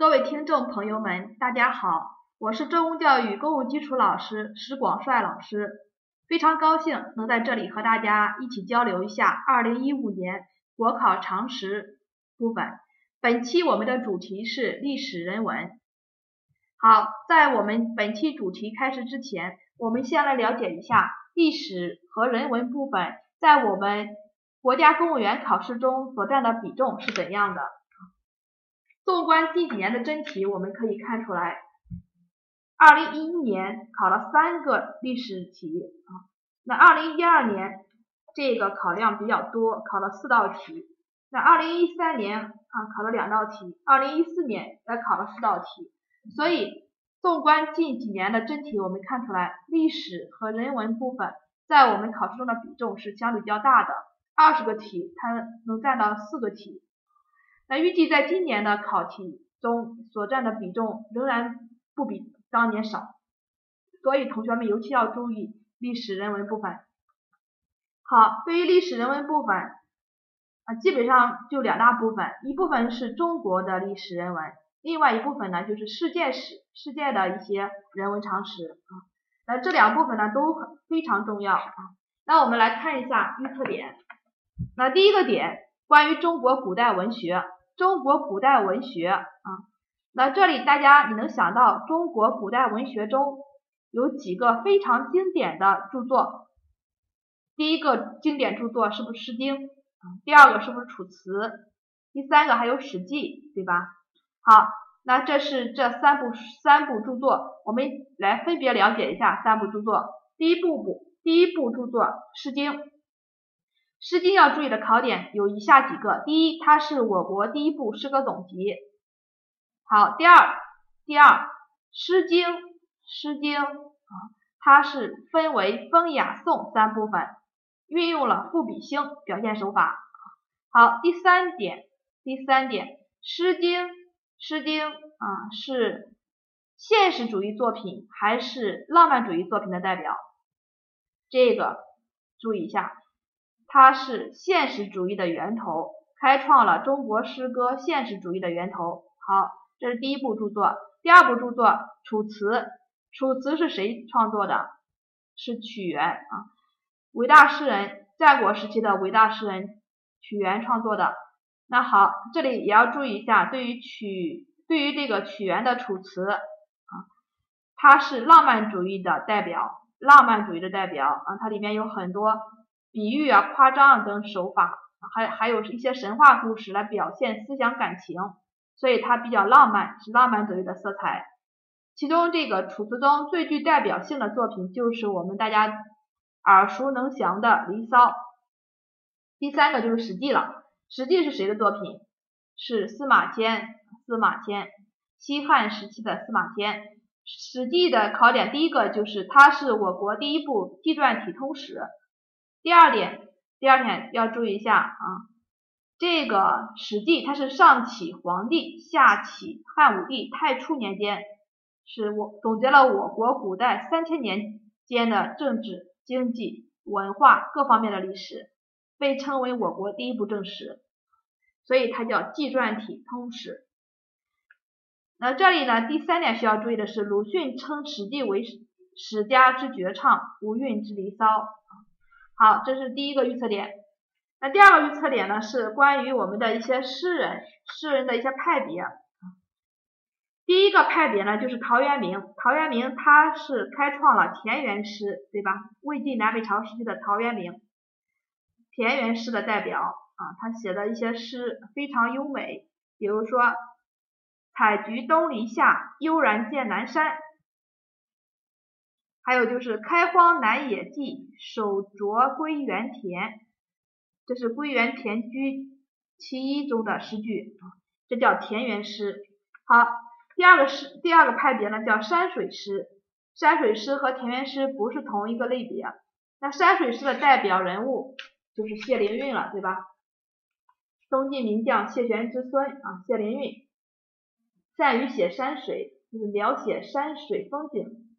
各位听众朋友们，大家好，我是中公教育公共基础老师石广帅老师，非常高兴能在这里和大家一起交流一下2015年国考常识部分。本期我们的主题是历史人文。好，在我们本期主题开始之前，我们先来了解一下历史和人文部分在我们国家公务员考试中所占的比重是怎样的。纵观近几年的真题，我们可以看出来，二零一一年考了三个历史题啊，那二零一二年这个考量比较多，考了四道题，那二零一三年啊考了两道题，二零一四年也考了四道题，所以纵观近几年的真题，我们看出来历史和人文部分在我们考试中的比重是相比较大的，二十个题它能占到四个题。那预计在今年的考题中所占的比重仍然不比当年少，所以同学们尤其要注意历史人文部分。好，对于历史人文部分啊，基本上就两大部分，一部分是中国的历史人文，另外一部分呢就是世界史、世界的一些人文常识啊。那这两部分呢都很非常重要啊。那我们来看一下预测点。那第一个点，关于中国古代文学。中国古代文学啊，那这里大家你能想到中国古代文学中有几个非常经典的著作？第一个经典著作是不是《诗经》？第二个是不是《楚辞》？第三个还有《史记》，对吧？好，那这是这三部三部著作，我们来分别了解一下三部著作。第一部部第一部著作《诗经》。《诗经》要注意的考点有以下几个：第一，它是我国第一部诗歌总集。好，第二，第二，《诗经》《诗经》啊，它是分为风、雅、颂三部分，运用了赋比兴表现手法。好，第三点，第三点，《诗经》《诗经》啊是现实主义作品还是浪漫主义作品的代表？这个注意一下。它是现实主义的源头，开创了中国诗歌现实主义的源头。好，这是第一部著作。第二部著作《楚辞》，《楚辞》是谁创作的？是屈原啊，伟大诗人，战国时期的伟大诗人屈原创作的。那好，这里也要注意一下，对于屈，对于这个屈原的《楚辞》啊，它是浪漫主义的代表，浪漫主义的代表啊，它里面有很多。比喻啊、夸张啊等手法，还还有一些神话故事来表现思想感情，所以它比较浪漫，是浪漫主义的色彩。其中这个《楚辞》中最具代表性的作品就是我们大家耳熟能详的《离骚》。第三个就是《史记》了，《史记》是谁的作品？是司马迁。司马迁，西汉时期的司马迁。《史记》的考点第一个就是它是我国第一部纪传体通史。第二点，第二点要注意一下啊，这个《史记》它是上启皇帝、下启汉武帝太初年间，是我总结了我国古代三千年间的政治、经济、文化各方面的历史，被称为我国第一部正史，所以它叫纪传体通史。那这里呢，第三点需要注意的是，鲁迅称《史记》为史家之绝唱，无韵之离骚。好，这是第一个预测点。那第二个预测点呢，是关于我们的一些诗人，诗人的一些派别。第一个派别呢，就是陶渊明。陶渊明他是开创了田园诗，对吧？魏晋南北朝时期的陶渊明，田园诗的代表啊，他写的一些诗非常优美，比如说“采菊东篱下，悠然见南山”。还有就是开荒南野际，手拙归园田，这是《归园田居》其一中的诗句，这叫田园诗。好，第二个诗，第二个派别呢叫山水诗。山水诗和田园诗不是同一个类别。那山水诗的代表人物就是谢灵运了，对吧？东晋名将谢玄之孙啊，谢灵运，善于写山水，就是描写山水风景。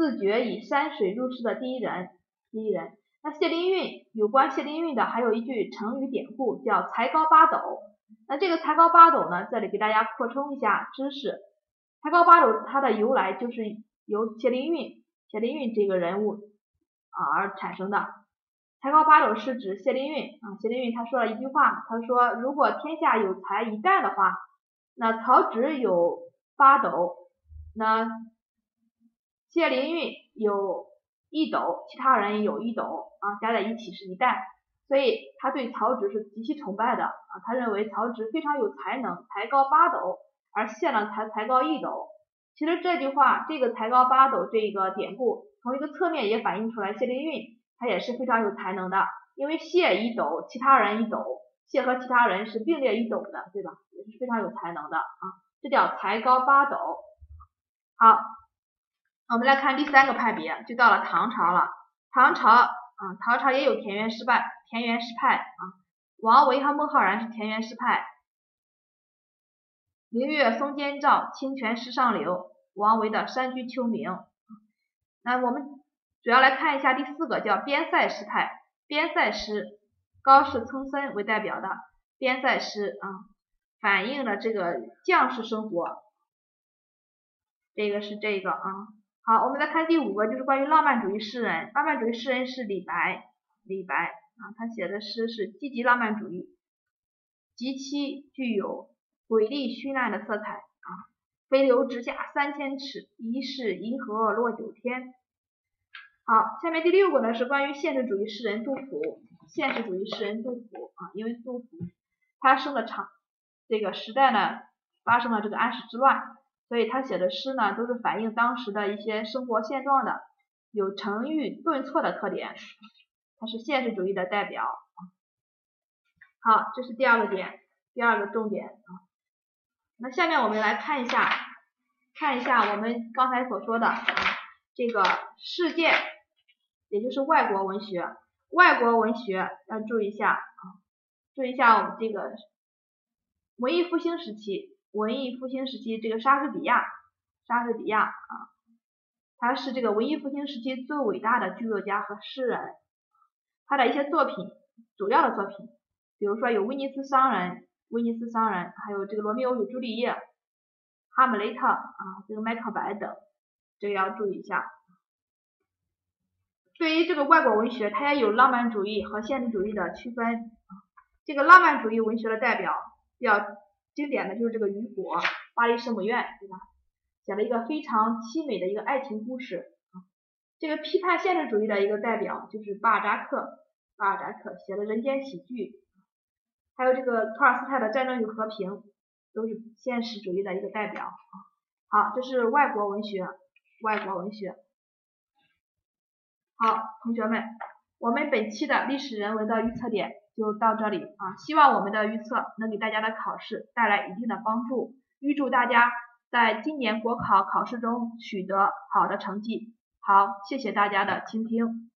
自觉以山水入诗的第一人，第一人。那谢灵运有关谢灵运的还有一句成语典故，叫才高八斗。那这个才高八斗呢，这里给大家扩充一下知识。才高八斗它的由来就是由谢灵运、谢灵运这个人物啊而产生的。才高八斗是指谢灵运啊，谢灵运他说了一句话，他说如果天下有才一担的话，那曹植有八斗，那谢灵运有一斗，其他人有一斗啊，加在一起是一担。所以他对曹植是极其崇拜的啊，他认为曹植非常有才能，才高八斗，而谢呢才才高一斗。其实这句话，这个才高八斗这一个典故，从一个侧面也反映出来谢灵运他也是非常有才能的，因为谢一斗，其他人一斗，谢和其他人是并列一斗的，对吧？也是非常有才能的啊，这叫才高八斗。好，我们来看第三个派别，就到了唐朝了，唐朝。啊，唐朝也有田园诗派，田园诗派啊，王维和孟浩然是田园诗派。明月松间照，清泉石上流，王维的山居秋暝。那我们主要来看一下第四个，叫边塞诗派。边塞诗，高适岑参为代表的边塞诗啊，反映了这个将士生活。这个是这个啊。好，我们再看第五个，就是关于浪漫主义诗人。浪漫主义诗人是李白，李白啊，他写的诗是积极浪漫主义，极其具有瑰丽绚烂的色彩啊。飞流直下三千尺，疑是银河落九天。好，下面第六个呢是关于现实主义诗人杜甫。现实主义诗人杜甫啊，因为杜甫他生的长这个时代呢，发生了这个安史之乱。所以他写的诗呢，都是反映当时的一些生活现状的，有沉郁顿挫的特点，他是现实主义的代表。好，这是第二个点，第二个重点啊。那下面我们来看一下，看一下我们刚才所说的这个世界，也就是外国文学，外国文学要注意一下啊，注意一下我们这个文艺复兴时期。文艺复兴时期，这个莎士比亚，莎士比亚啊，他是这个文艺复兴时期最伟大的剧作家和诗人。他的一些作品，主要的作品，比如说有《威尼斯商人》，《威尼斯商人》，还有这个《罗密欧与朱丽叶》，《哈姆雷特》啊，这个《麦克白》等，这个要注意一下。对于这个外国文学，它也有浪漫主义和现实主义的区分。这个浪漫主义文学的代表比较。经典的就是这个雨果《巴黎圣母院》，对吧？写了一个非常凄美的一个爱情故事。这个批判现实主义的一个代表就是巴尔扎克，巴尔扎克写的人间喜剧，还有这个托尔斯泰的《战争与和平》，都是现实主义的一个代表。好，这是外国文学，外国文学。好，同学们，我们本期的历史人文的预测点。就到这里啊！希望我们的预测能给大家的考试带来一定的帮助。预祝大家在今年国考考试中取得好的成绩。好，谢谢大家的倾听。